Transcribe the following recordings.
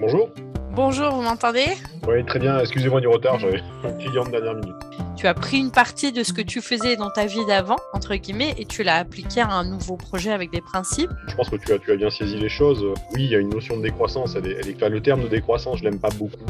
Bonjour. Bonjour, vous m'entendez? Oui, très bien. Excusez-moi du retard, j'avais un client de dernière minute. Tu as pris une partie de ce que tu faisais dans ta vie d'avant, entre guillemets, et tu l'as appliqué à un nouveau projet avec des principes? Je pense que tu as, tu as bien saisi les choses. Oui, il y a une notion de décroissance. Elle est, elle est- enfin, le terme de décroissance, je l'aime pas beaucoup.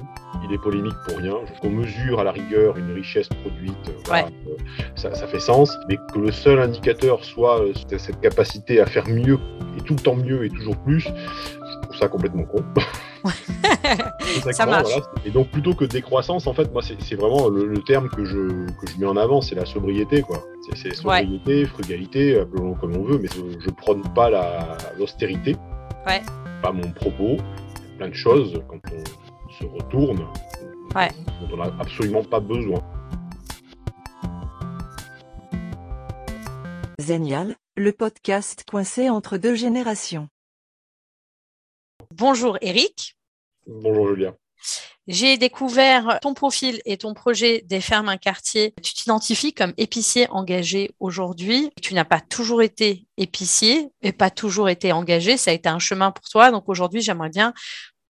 Il est polémique pour rien. On mesure à la rigueur une richesse produite. euh, voilà, euh, ça, ça fait sens. Mais que le seul indicateur soit euh, cette- cette capacité à faire mieux, et tout le temps mieux et toujours plus, je trouve ça complètement con. Ça marche. Voilà. Et donc plutôt que décroissance, en fait, moi c'est vraiment le, le terme que je, que je mets en avant, c'est la sobriété, quoi. C'est- sobriété, frugalité, appelons comme on veut, mais je, je prône pas la- l'austérité. Ouais. Pas mon propos. Il y a plein de choses quand on se retourne Ouais. dont on n'a absolument pas besoin. Zenial, le podcast coincé entre deux générations. Bonjour Eric. Bonjour Julien. J'ai découvert ton profil et ton projet des fermes un quartier. Tu t'identifies comme épicier engagé aujourd'hui. Tu n'as pas toujours été épicier et pas toujours été engagé. Ça a été un chemin pour toi. Donc aujourd'hui, j'aimerais bien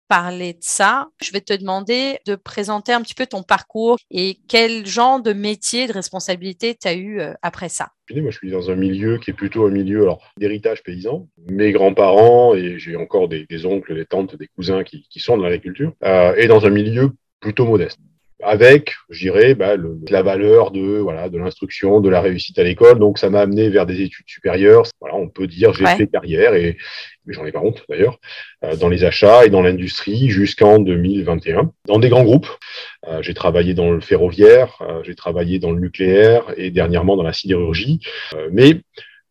parler de ça. Je vais te demander de présenter un petit peu ton parcours et quel genre de métier, de responsabilité tu as eu euh, après ça. Moi, je suis dans un milieu qui est plutôt un milieu d'héritage paysan. Mes grands-parents, et j'ai encore des, oncles, des tantes, des cousins qui, sont dans l'agriculture, euh, et dans un milieu plutôt modeste. Avec, je dirais, bah, le- la valeur de voilà de l'instruction, de la réussite à l'école. Donc, ça m'a amené vers des études supérieures. Voilà, on peut dire j'ai Ouais. fait carrière et mais j'en ai pas honte d'ailleurs euh, dans les achats et dans l'industrie jusqu'en 2021 dans des grands groupes. Euh, j'ai travaillé dans le ferroviaire, euh, j'ai travaillé dans le nucléaire et dernièrement dans la sidérurgie. Mais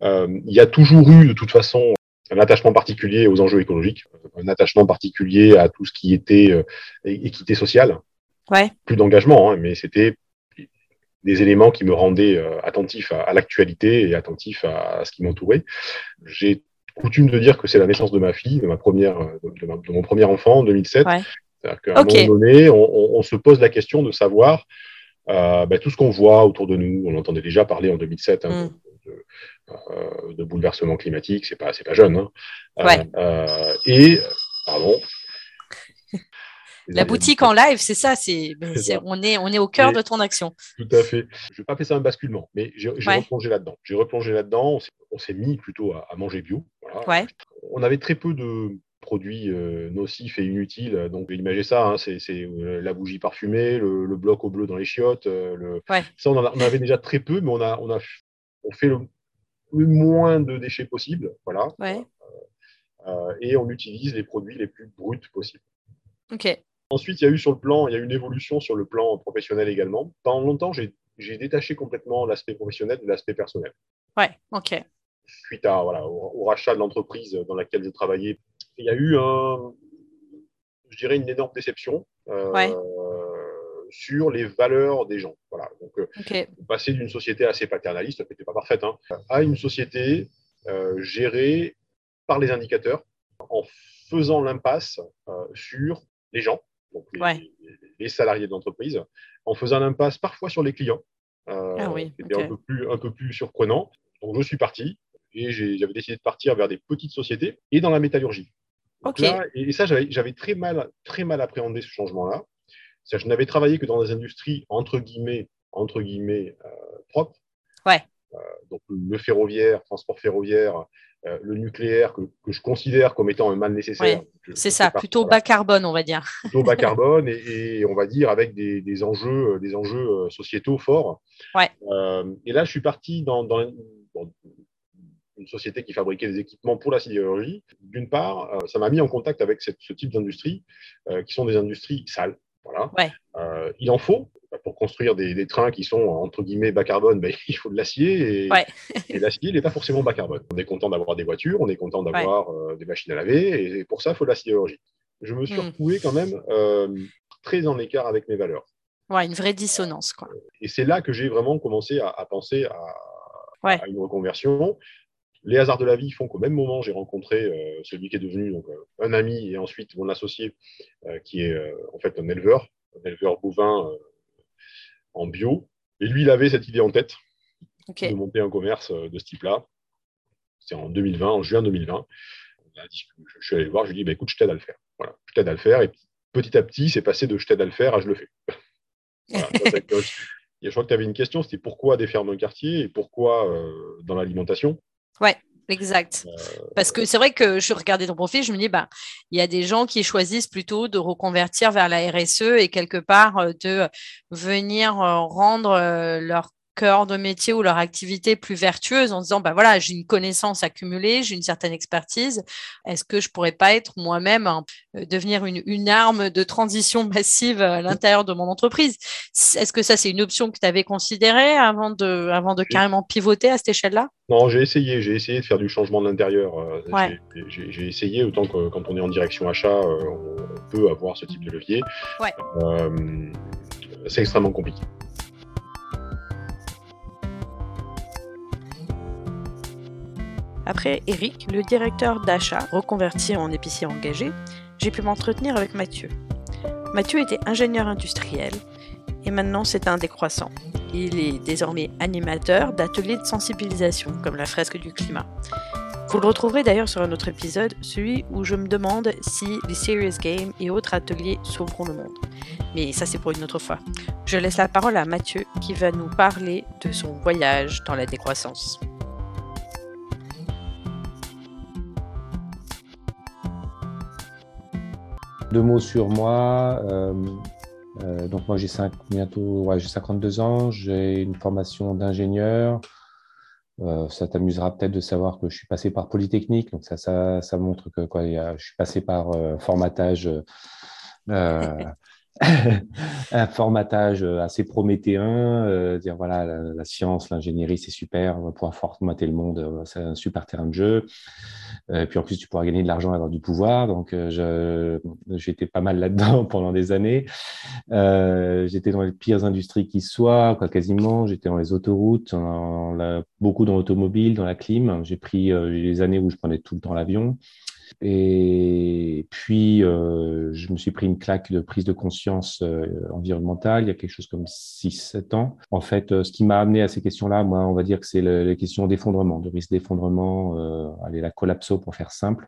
il y a toujours eu de toute façon un attachement particulier aux enjeux écologiques, un attachement particulier à tout ce qui était équité sociale. Ouais. Plus d'engagement, hein, mais c'était des éléments qui me rendaient euh, attentif à, à l'actualité et attentif à, à ce qui m'entourait. J'ai coutume de dire que c'est la naissance de ma fille, de ma première, euh, de, ma- de mon premier enfant en 2007. Ouais. C'est-à-dire qu'à un moment donné, on, on- on se pose la question de savoir euh, ben, tout ce qu'on voit autour de nous. On entendait déjà parler en 2007 hein, Mm. de, euh, de bouleversement climatique. C'est pas, c'est pas jeune. Hein. Ouais. et pardon. La boutique en live, c'est ça. C'est, ben, on est, on est au cœur Et- de ton action. Tout à fait. Je vais pas appeler ça un basculement, mais j'ai Ouais. replongé là-dedans. J'ai replongé là-dedans. On s'est- On s'est mis plutôt à, à manger bio. Voilà. Ouais. On avait très peu de produits euh, nocifs et inutiles. Donc, imagez ça, hein, c'est c'est, euh, la bougie parfumée, le, le bloc au bleu dans les chiottes. euh, le... Ouais. Ça, on en, a- on avait déjà très peu, mais on a, on a on fait le, le moins de déchets possible. Voilà. Ouais. Et on utilise les produits les plus bruts possibles. Ok. Ensuite, il y a eu sur le plan, il y a eu une évolution sur le plan professionnel également. Pendant longtemps, j'ai détaché complètement l'aspect professionnel de l'aspect personnel. Ouais. Ok. Suite à, voilà, au, au rachat de l'entreprise dans laquelle je travaillais, il y a eu un, je dirais une énorme déception euh, Ouais. sur les valeurs des gens. Voilà. Donc, euh, passer d'une société assez paternaliste, qui n'était pas parfaite, hein, à une société euh, gérée par les indicateurs, en faisant l'impasse euh, sur les gens, donc les, Ouais. les salariés de l'entreprise, en faisant l'impasse parfois sur les clients, euh, Ah oui, qui était ok. un, peu plus, un peu plus surprenant. Donc je suis parti et j'avais décidé de partir vers des petites sociétés et dans la métallurgie. Là, et, et ça, j'avais très mal, très mal appréhendé ce changement-là. Je n'avais travaillé que dans des industries entre guillemets, entre guillemets euh, propres. Ouais. Euh, donc le ferroviaire, transport ferroviaire, euh, le nucléaire que, que je considère comme étant un mal nécessaire. Je- C'est ça. Plutôt voilà, bas carbone, on va dire. plutôt bas carbone et, et on va dire avec des, des enjeux, des enjeux euh, sociétaux forts. Ouais. Euh, et là, je suis parti dans, dans, dans une société qui fabriquait des équipements pour la sidérurgie. D'une part, euh, ça m'a mis en contact avec cette- ce type d'industrie, euh, qui sont des industries sales. Voilà. Ouais. Euh, il en faut. Pour construire des, des trains qui sont entre guillemets bas carbone, ben, il faut de l'acier et, Ouais. et l'acier il n'est pas forcément bas carbone. On est content d'avoir des voitures, on est content d'avoir euh, des machines à laver et pour ça, il faut de la sidérurgie. Je me suis Mm. retrouvé quand même euh, très en écart avec mes valeurs. Ouais, une vraie dissonance, quoi. Et c'est là que j'ai vraiment commencé à, à penser à, Ouais. à une reconversion. Les hasards de la vie font qu'au même moment, j'ai rencontré euh, celui qui est devenu donc, un ami et ensuite mon associé, qui est en fait un éleveur, un éleveur bovin en bio. Et lui, il avait cette idée en tête de monter un commerce euh, de ce type-là. C'est en 2020, en juin 2020. On a discuté, je suis allé le voir, je lui ai dit, bah, écoute, je t'aide à le faire. Voilà, je t'aide à le faire. Et petit à petit, c'est passé de je t'aide à le faire à je le fais. je crois que tu avais une question, c'était pourquoi des fermes un quartier et pourquoi dans l'alimentation? Ouais. Exact. Parce que c'est vrai que je regardais ton profil, je me dis, bah, il y a des gens qui choisissent plutôt de reconvertir vers la RSE et quelque part de venir rendre leur cœur de métier ou leur activité plus vertueuse en disant bah voilà j'ai une connaissance accumulée j'ai une certaine expertise. Est-ce que je pourrais pas être moi-même euh, devenir une, une, arme de transition massive à l'intérieur de mon entreprise? Est-ce que ça c'est une option que tu avais considérée avant de avant de carrément pivoter à cette échelle-là? Non j'ai essayé j'ai essayé de faire du changement de l'intérieur euh, j'ai essayé autant que quand on est en direction achat euh, on peut avoir ce type de levier. Ouais. c'est extrêmement compliqué Après Eric, le directeur d'achat, reconverti en épicier engagé, j'ai pu m'entretenir avec Mathieu. Mathieu était ingénieur industriel et maintenant c'est un décroissant. Il est désormais animateur d'ateliers de sensibilisation comme la fresque du climat. Vous le retrouverez d'ailleurs sur un autre épisode, celui où je me demande si les Serious Games et autres ateliers sauveront le monde. Mais ça c'est pour une autre fois. Je laisse la parole à Mathieu qui va nous parler de son voyage dans la décroissance. Deux mots sur moi. Euh, euh, donc moi j'ai bientôt j'ai 52 ans, j'ai une formation d'ingénieur. Euh, ça t'amusera peut-être de savoir que je suis passé par Polytechnique, donc ça, ça, montre que quoi, je suis passé par formatage un formatage assez prométhéen, euh, dire voilà, la, science, l'ingénierie, c'est super, on va pouvoir formater le monde, euh, c'est un super terrain de jeu. Euh, puis en plus, tu pourras gagner de l'argent et avoir du pouvoir. Donc, j'étais pas mal là-dedans pendant des années. j'étais dans les pires industries qui soient, quoi, quasiment. J'étais dans les autoroutes, beaucoup dans l'automobile, dans la clim. J'ai pris les années où je prenais tout le temps l'avion. Et puis, euh, je me suis pris une claque de prise de conscience euh, environnementale il y a quelque chose comme 6-7 ans. En fait, euh, ce qui m'a amené à ces questions-là, moi, on va dire que c'est les questions d'effondrement, de risque d'effondrement, allez, la collapso pour faire simple.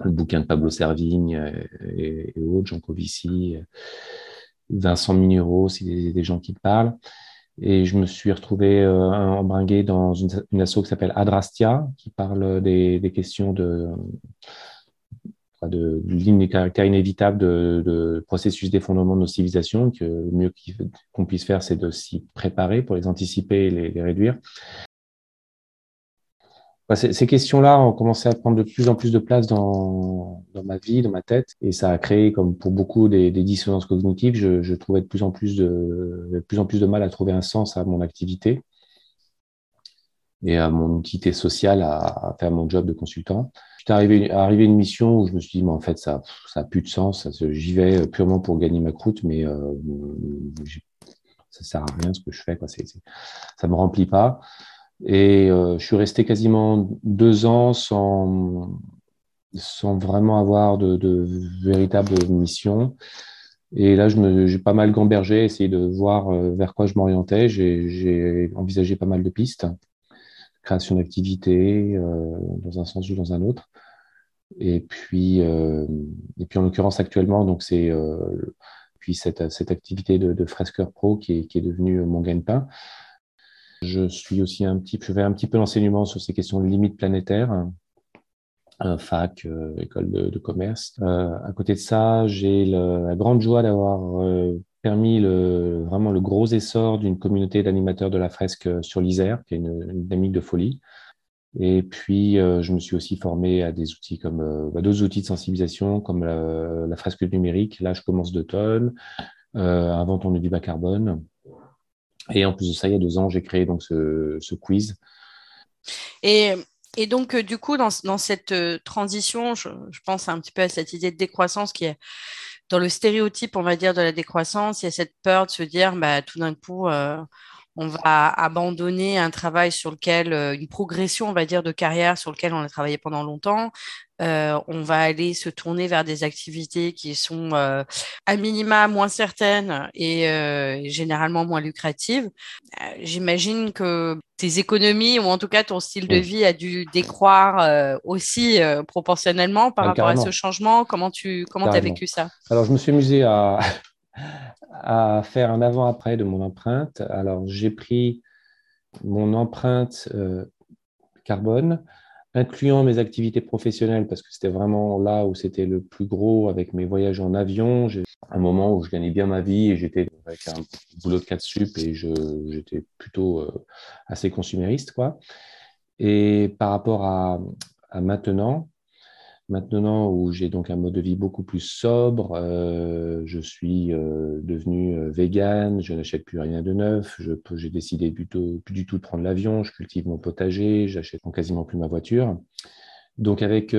Le bouquin de Pablo Servigne et, autres, Jean Covici, Vincent Minuro, c'est des, des, gens qui parlent. Et je me suis retrouvé euh, embringué dans une, une asso qui s'appelle Adrastia, qui parle des, des questions de, de, de des caractères inévitables de, de processus d'effondrement de nos civilisations, que le mieux qu'on puisse faire, c'est de s'y préparer pour les anticiper et les, les réduire. Bah, ces questions-là ont commencé à prendre de plus en plus de place dans, dans, ma vie, dans ma tête, et ça a créé, comme pour beaucoup, des, des dissonances cognitives. Je, je, trouvais de plus en plus de, de plus en plus de mal à trouver un sens à mon activité et à mon utilité sociale à, à faire mon job de consultant. J'étais arrivé, arrivé à une mission où je me suis dit, mais en fait, ça, ça a plus de sens. J'y vais purement pour gagner ma croûte, mais euh, ça sert à rien ce que je fais. Quoi. C ça me remplit pas. Et euh, je suis resté quasiment deux ans sans, sans vraiment avoir de, véritable mission. Et là, j'ai pas mal gambergé, essayé de voir euh, vers quoi je m'orientais. J'ai envisagé pas mal de pistes, création d'activités euh, dans un sens ou dans un autre. Et puis, et puis en l'occurrence actuellement, donc c'est puis cette, cette activité de, de fresqueur pro qui est, qui est devenue mon gagne-pain. Je suis aussi un petit, je fais un petit peu l'enseignement sur ces questions de limites planétaires, euh, fac, euh, école de, commerce. Euh, à côté de ça, j'ai la grande joie d'avoir permis le, vraiment le gros essor d'une communauté d'animateurs de la fresque sur l'Isère, qui est une, dynamique de folie. Et puis, je me suis aussi formé à des outils comme bah, d'autres outils de sensibilisation, comme la, fresque numérique. Là, je commence d'automne, euh, inventons du bas carbone. Et en plus de ça, il y a deux ans, j'ai créé donc ce, quiz. Et, donc, euh, du coup, dans, cette euh, transition, je, pense un petit peu à cette idée de décroissance qui est dans le stéréotype, on va dire, de la décroissance. Il y a cette peur de se dire, bah, tout d'un coup, euh, on va abandonner un travail sur lequel, une progression, on va dire, de carrière sur lequel on a travaillé pendant longtemps. On va aller se tourner vers des activités qui sont à minima moins certaines et généralement moins lucratives. J'imagine que tes économies ou en tout cas ton style de vie a dû décroître aussi proportionnellement par rapport à ce changement. Comment tu comment as vécu ça? Alors je me suis amusé à à faire un avant-après de mon empreinte. Alors, j'ai pris mon empreinte euh, carbone, incluant mes activités professionnelles, parce que c'était vraiment là où c'était le plus gros avec mes voyages en avion. J'ai un moment où je gagnais bien ma vie et j'étais avec un boulot de 4 sup et j'étais plutôt euh, assez consumériste. Quoi. Et par rapport à, à maintenant, Maintenant où j'ai donc un mode de vie beaucoup plus sobre, euh, je suis euh, devenu euh, vegan, je n'achète plus rien de neuf, j'ai décidé plutôt, plus du tout de prendre l'avion, je cultive mon potager, j'achète quasiment plus ma voiture. Donc avec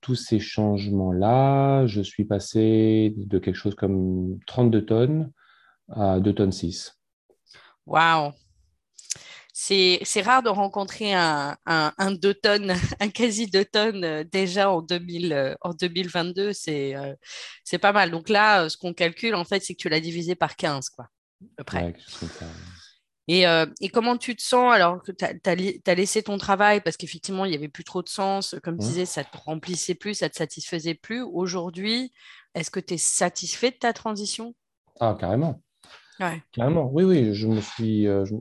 tous ces changements-là, je suis passé de quelque chose comme 32 tonnes à 2 tonnes 6. Waouh c'est rare de rencontrer un, un, deux tonnes, un quasi deux tonnes euh, déjà en, 2000, euh, en 2022. Euh, c'est pas mal. Donc là, ce qu'on calcule, en fait, c'est que tu l'as divisé par 15, quoi, à peu près. et, et, comment tu te sens alors que tu as, laissé ton travail parce qu'effectivement, il n'y avait plus trop de sens? Comme tu disais, ça te remplissait plus, ça te satisfaisait plus. Aujourd'hui, est-ce que tu es satisfait de ta transition? Ah, carrément. Carrément, oui, oui. Je me suis je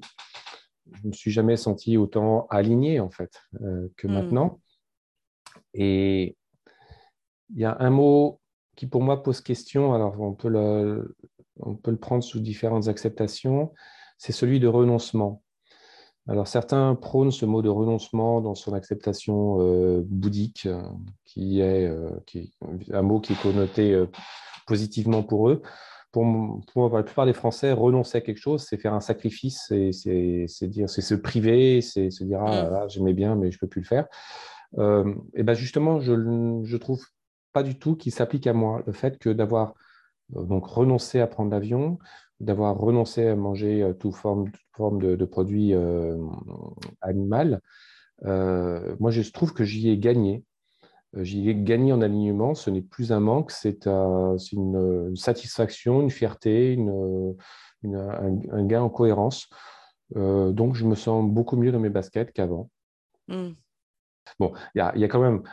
me suis jamais senti autant aligné en fait euh, que hmm. maintenant. Et il y a un mot qui pour moi pose question. Alors on peut le, on peut le prendre sous différentes acceptations. C'est celui de renoncement. Alors certains prônent ce mot de renoncement dans son acceptation euh, bouddhique, qui est, euh, qui un mot qui est connoté positivement pour eux pour, pour, la plupart des Français, renoncer à quelque chose, c'est faire un sacrifice, c'est se priver, c'est se dire ah, mm. j'aimais bien, mais je peux plus le faire. Euh, et ben justement, je ne trouve pas du tout qu'il s'applique à moi. Le fait que d'avoir euh, donc renoncé à prendre l'avion, d'avoir renoncé à manger euh, toute forme, forme de, produits animaux, moi je trouve que j'y ai gagné. Euh, j'y ai gagné en alignement. Ce n'est plus un manque, c'est une, satisfaction, une fierté, une, un, gain en cohérence. Euh, donc, je me sens beaucoup mieux dans mes baskets qu'avant. Hmm. Bon, il y, y a, quand même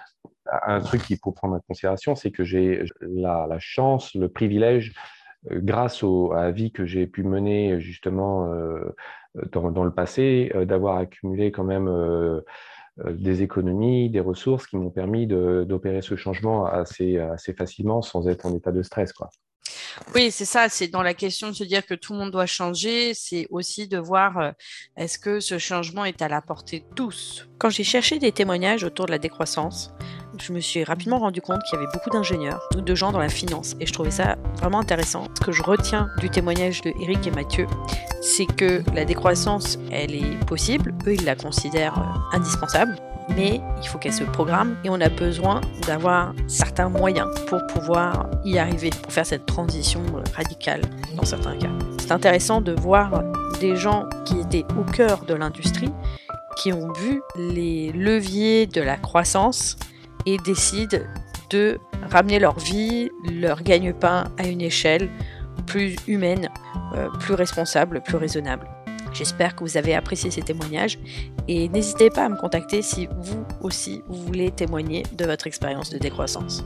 un truc qu'il faut prendre en considération, c'est que j'ai la, la, chance, le privilège, euh, grâce au, à la vie que j'ai pu mener justement dans, dans, le passé, d'avoir accumulé quand même des économies, des ressources qui m'ont permis d'opérer ce changement assez, assez facilement sans être en état de stress. Quoi. Oui, c'est ça, c'est dans la question de se dire que tout le monde doit changer, c'est aussi de voir euh, est-ce que ce changement est à la portée de tous. Quand j'ai cherché des témoignages autour de la décroissance, je me suis rapidement rendu compte qu'il y avait beaucoup d'ingénieurs ou de gens dans la finance et je trouvais ça vraiment intéressant. Ce que je retiens du témoignage de Eric et Mathieu, c'est que la décroissance, elle est possible, eux ils la considèrent euh, indispensable, mais il faut qu'elle se programme et on a besoin d'avoir certains moyens pour pouvoir y arriver, pour faire cette transition euh, radicale dans certains cas. C'est intéressant de voir des gens qui étaient au cœur de l'industrie, qui ont vu les leviers de la croissance et décident de ramener leur vie, leur gagne-pain à une échelle plus humaine, euh, plus responsable, plus raisonnable. J'espère que vous avez apprécié ces témoignages et n'hésitez pas à me contacter si vous aussi vous voulez témoigner de votre expérience de décroissance.